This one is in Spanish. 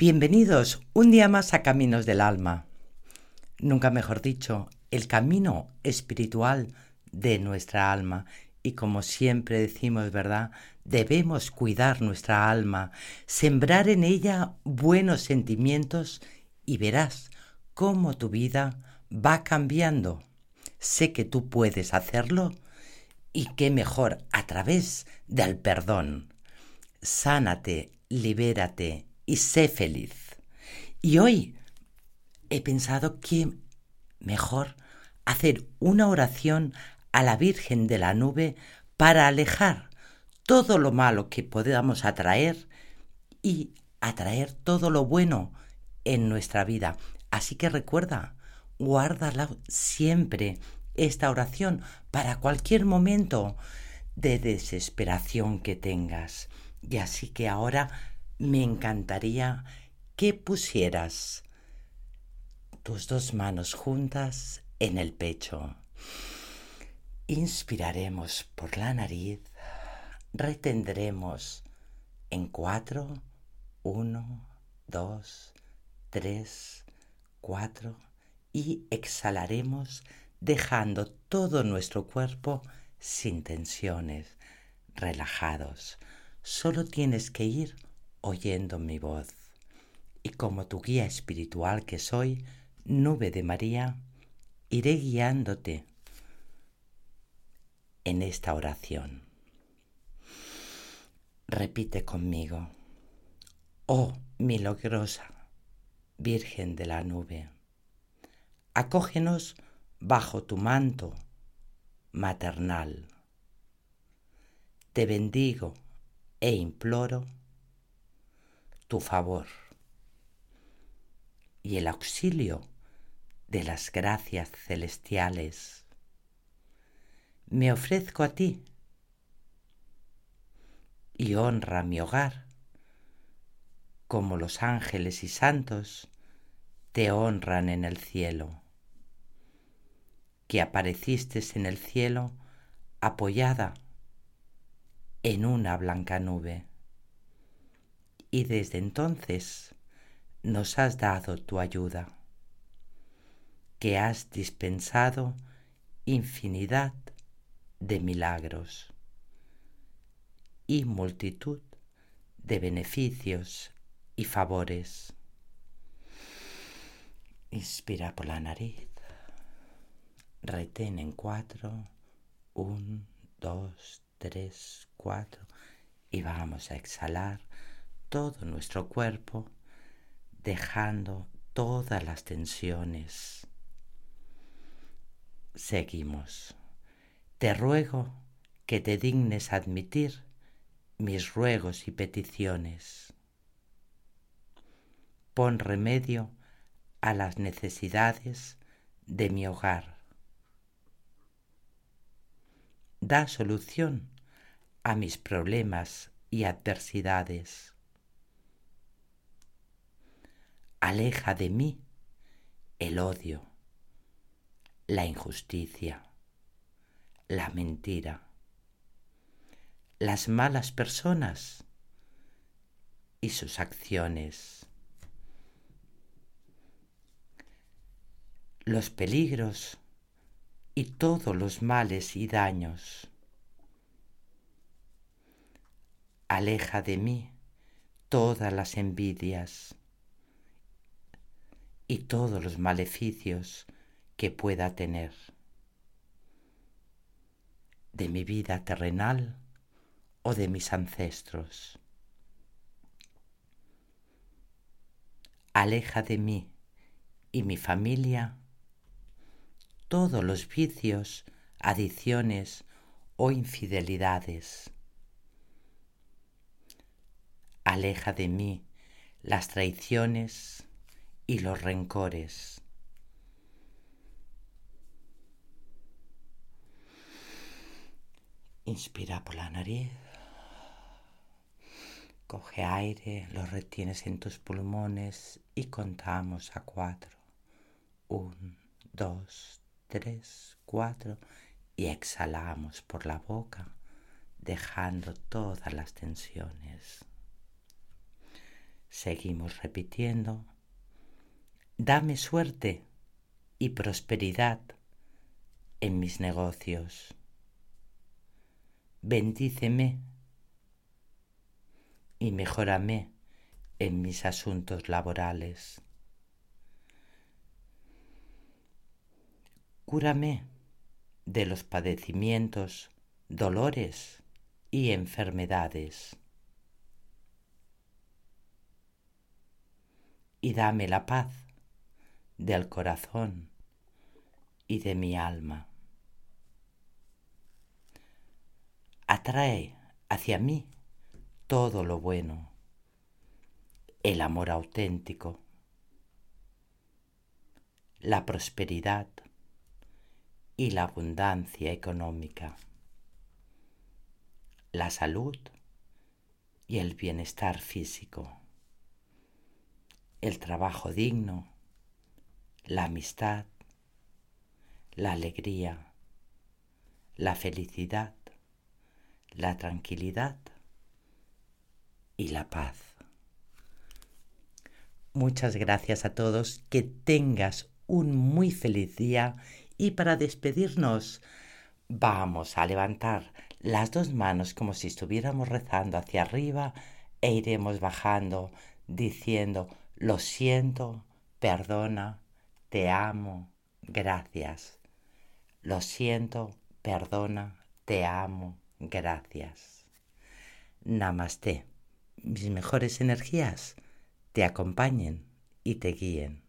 Bienvenidos un día más a Caminos del Alma. Nunca mejor dicho, el camino espiritual de nuestra alma. Y como siempre decimos, ¿verdad? Debemos cuidar nuestra alma, sembrar en ella buenos sentimientos y verás cómo tu vida va cambiando. Sé que tú puedes hacerlo y qué mejor a través del perdón. Sánate, libérate y sé feliz. Y hoy he pensado que mejor hacer una oración a la Virgen de la Nube para alejar todo lo malo que podamos atraer y atraer todo lo bueno en nuestra vida. Así que recuerda, guárdala siempre esta oración para cualquier momento de desesperación que tengas. Y así que ahora me encantaría que pusieras tus dos manos juntas en el pecho. Inspiraremos por la nariz, retendremos en cuatro, uno, dos, tres, cuatro y exhalaremos dejando todo nuestro cuerpo sin tensiones, relajados. Solo tienes que ir oyendo mi voz. Y como tu guía espiritual que soy, nube de María, iré guiándote en esta oración. Repite conmigo, oh milagrosa Virgen de la nube, acógenos bajo tu manto maternal. Te bendigo e imploro tu favor y el auxilio de las gracias celestiales. Me ofrezco a ti y honra mi hogar, como los ángeles y santos te honran en el cielo que apareciste en el cielo apoyada en una blanca nube. Y desde entonces nos has dado tu ayuda, que has dispensado infinidad de milagros y multitud de beneficios y favores. Inspira por la nariz. Retén en cuatro, un, dos, tres, cuatro, y vamos a exhalar todo nuestro cuerpo, dejando todas las tensiones. Seguimos. Te ruego que te dignes admitir mis ruegos y peticiones. Pon remedio a las necesidades de mi hogar da solución a mis problemas y adversidades. Aleja de mí el odio, la injusticia, la mentira, las malas personas y sus acciones, los peligros y todos los males y daños. Aleja de mí todas las envidias y todos los maleficios que pueda tener de mi vida terrenal o de mis ancestros. Aleja de mí y mi familia todos los vicios, adicciones o infidelidades. Aleja de mí las traiciones y los rencores. Inspira por la nariz. Coge aire, lo retienes en tus pulmones y contamos a cuatro. Un, dos, tres, cuatro y exhalamos por la boca dejando todas las tensiones. Seguimos repitiendo. Dame suerte y prosperidad en mis negocios. Bendíceme y mejórame en mis asuntos laborales. Cúrame de los padecimientos, dolores y enfermedades. Y dame la paz del corazón y de mi alma. Atrae hacia mí todo lo bueno, el amor auténtico, la prosperidad y la abundancia económica, la salud y el bienestar físico, el trabajo digno, la amistad, la alegría, la felicidad, la tranquilidad y la paz. Muchas gracias a todos, que tengas un muy feliz día y para despedirnos vamos a levantar las dos manos como si estuviéramos rezando hacia arriba e iremos bajando diciendo lo siento, perdona, te amo, gracias. Lo siento, perdona, te amo, gracias. Namaste mis mejores energías te acompañen y te guíen.